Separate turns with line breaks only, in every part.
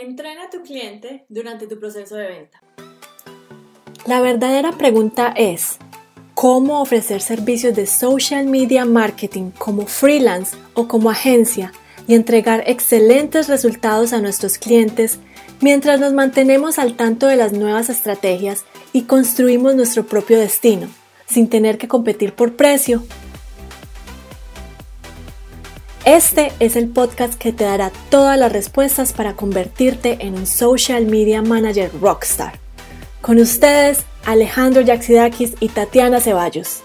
Entrena a tu cliente durante tu proceso de venta.
La verdadera pregunta es, ¿cómo ofrecer servicios de social media marketing como freelance o como agencia y entregar excelentes resultados a nuestros clientes mientras nos mantenemos al tanto de las nuevas estrategias y construimos nuestro propio destino, sin tener que competir por precio este es el podcast que te dará todas las respuestas para convertirte en un social media manager rockstar. Con ustedes, Alejandro Yaxidakis y Tatiana Ceballos.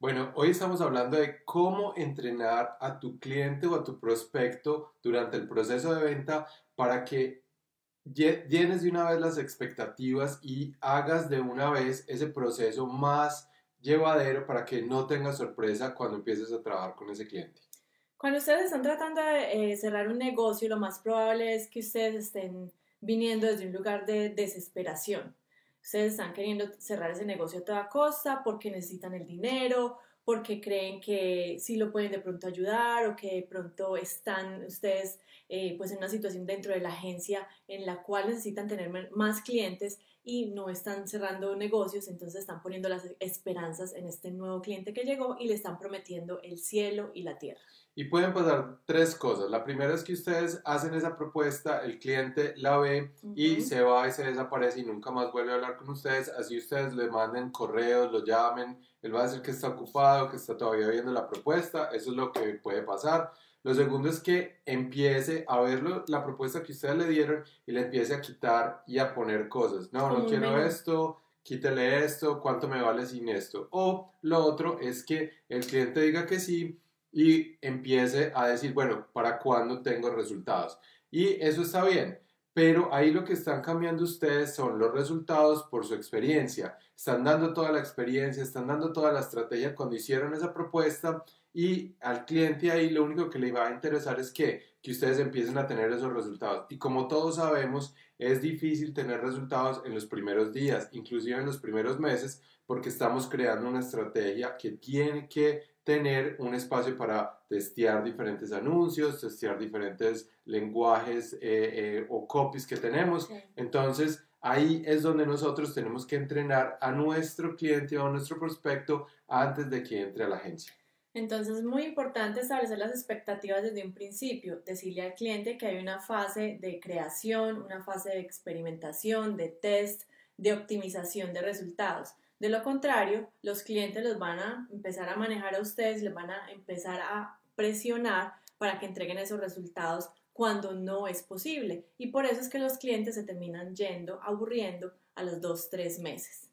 Bueno, hoy estamos hablando de cómo entrenar a tu cliente o a tu prospecto durante el proceso de venta para que llenes de una vez las expectativas y hagas de una vez ese proceso más llevadero para que no tengas sorpresa cuando empieces a trabajar con ese cliente.
Cuando ustedes están tratando de eh, cerrar un negocio, lo más probable es que ustedes estén viniendo desde un lugar de desesperación. Ustedes están queriendo cerrar ese negocio a toda costa porque necesitan el dinero, porque creen que sí lo pueden de pronto ayudar o que de pronto están ustedes eh, pues en una situación dentro de la agencia en la cual necesitan tener más clientes y no están cerrando negocios, entonces están poniendo las esperanzas en este nuevo cliente que llegó y le están prometiendo el cielo y la tierra.
Y pueden pasar tres cosas. La primera es que ustedes hacen esa propuesta, el cliente la ve y se va y se desaparece y nunca más vuelve a hablar con ustedes. Así ustedes le manden correos, lo llamen, él va a decir que está ocupado, que está todavía viendo la propuesta. Eso es lo que puede pasar. Lo segundo es que empiece a ver la propuesta que ustedes le dieron y le empiece a quitar y a poner cosas. No, no quiero esto, quítele esto, cuánto me vale sin esto. O lo otro es que el cliente diga que sí y empiece a decir, bueno, ¿para cuándo tengo resultados? Y eso está bien. Pero ahí lo que están cambiando ustedes son los resultados por su experiencia. Están dando toda la experiencia, están dando toda la estrategia cuando hicieron esa propuesta y al cliente ahí lo único que le va a interesar es que, que ustedes empiecen a tener esos resultados. Y como todos sabemos, es difícil tener resultados en los primeros días, inclusive en los primeros meses, porque estamos creando una estrategia que tiene que tener un espacio para testear diferentes anuncios, testear diferentes lenguajes eh, eh, o copies que tenemos. Entonces, ahí es donde nosotros tenemos que entrenar a nuestro cliente o a nuestro prospecto antes de que entre a la agencia.
Entonces es muy importante establecer las expectativas desde un principio, decirle al cliente que hay una fase de creación, una fase de experimentación, de test, de optimización de resultados. De lo contrario, los clientes los van a empezar a manejar a ustedes, les van a empezar a presionar para que entreguen esos resultados cuando no es posible. Y por eso es que los clientes se terminan yendo, aburriendo a los dos, tres meses.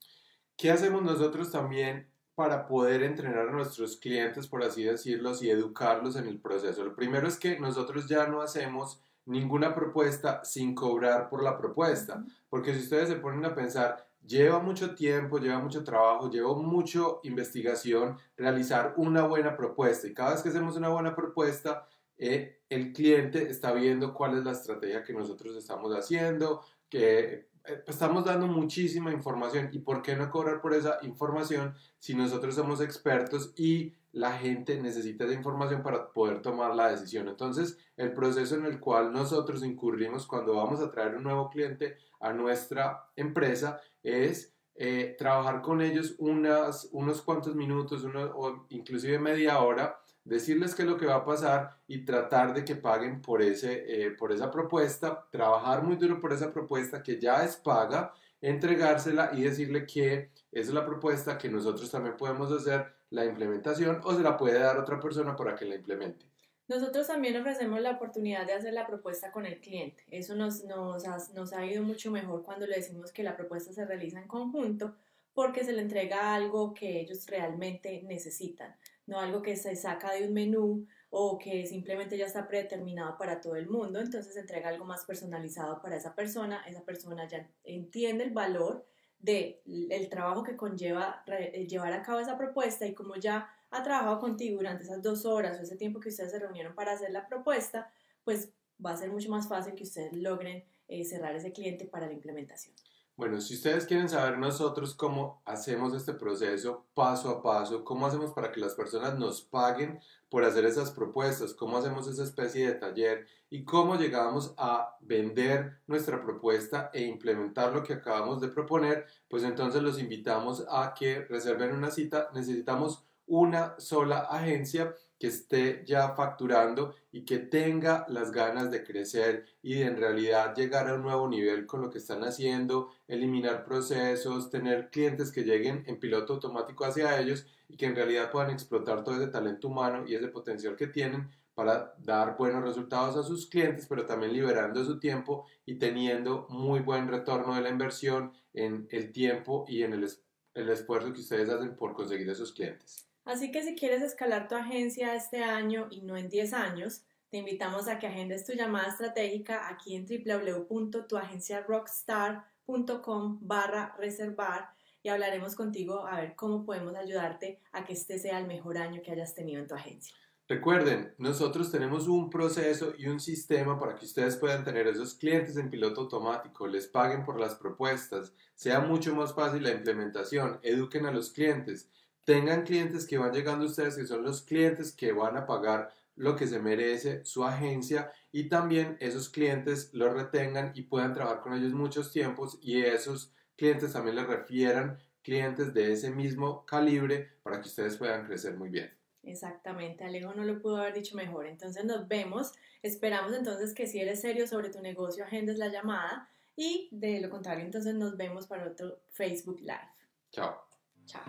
¿Qué hacemos nosotros también para poder entrenar a nuestros clientes, por así decirlo, y educarlos en el proceso. Lo primero es que nosotros ya no hacemos ninguna propuesta sin cobrar por la propuesta, porque si ustedes se ponen a pensar, lleva mucho tiempo, lleva mucho trabajo, lleva mucho investigación realizar una buena propuesta y cada vez que hacemos una buena propuesta, eh, el cliente está viendo cuál es la estrategia que nosotros estamos haciendo, que estamos dando muchísima información y por qué no cobrar por esa información si nosotros somos expertos y la gente necesita esa información para poder tomar la decisión. Entonces, el proceso en el cual nosotros incurrimos cuando vamos a traer un nuevo cliente a nuestra empresa es eh, trabajar con ellos unas, unos cuantos minutos o inclusive media hora decirles qué es lo que va a pasar y tratar de que paguen por, ese, eh, por esa propuesta, trabajar muy duro por esa propuesta que ya es paga, entregársela y decirle que esa es la propuesta que nosotros también podemos hacer la implementación o se la puede dar otra persona para que la implemente.
Nosotros también ofrecemos la oportunidad de hacer la propuesta con el cliente. Eso nos, nos, ha, nos ha ido mucho mejor cuando le decimos que la propuesta se realiza en conjunto porque se le entrega algo que ellos realmente necesitan no algo que se saca de un menú o que simplemente ya está predeterminado para todo el mundo, entonces entrega algo más personalizado para esa persona, esa persona ya entiende el valor del el trabajo que conlleva eh, llevar a cabo esa propuesta y como ya ha trabajado contigo durante esas dos horas o ese tiempo que ustedes se reunieron para hacer la propuesta, pues va a ser mucho más fácil que ustedes logren eh, cerrar ese cliente para la implementación.
Bueno, si ustedes quieren saber nosotros cómo hacemos este proceso paso a paso, cómo hacemos para que las personas nos paguen por hacer esas propuestas, cómo hacemos esa especie de taller y cómo llegamos a vender nuestra propuesta e implementar lo que acabamos de proponer, pues entonces los invitamos a que reserven una cita. Necesitamos una sola agencia que esté ya facturando y que tenga las ganas de crecer y de en realidad llegar a un nuevo nivel con lo que están haciendo, eliminar procesos, tener clientes que lleguen en piloto automático hacia ellos y que en realidad puedan explotar todo ese talento humano y ese potencial que tienen para dar buenos resultados a sus clientes, pero también liberando su tiempo y teniendo muy buen retorno de la inversión en el tiempo y en el, el esfuerzo que ustedes hacen por conseguir esos clientes.
Así que si quieres escalar tu agencia este año y no en 10 años, te invitamos a que agendes tu llamada estratégica aquí en www.tuagenciarockstar.com barra reservar y hablaremos contigo a ver cómo podemos ayudarte a que este sea el mejor año que hayas tenido en tu agencia.
Recuerden, nosotros tenemos un proceso y un sistema para que ustedes puedan tener esos clientes en piloto automático, les paguen por las propuestas, sea mucho más fácil la implementación, eduquen a los clientes tengan clientes que van llegando a ustedes, que son los clientes que van a pagar lo que se merece su agencia y también esos clientes los retengan y puedan trabajar con ellos muchos tiempos y esos clientes también les refieran clientes de ese mismo calibre para que ustedes puedan crecer muy bien.
Exactamente, Alejo no lo pudo haber dicho mejor. Entonces nos vemos, esperamos entonces que si eres serio sobre tu negocio, agendes la llamada y de lo contrario entonces nos vemos para otro Facebook Live.
Chao.
Chao.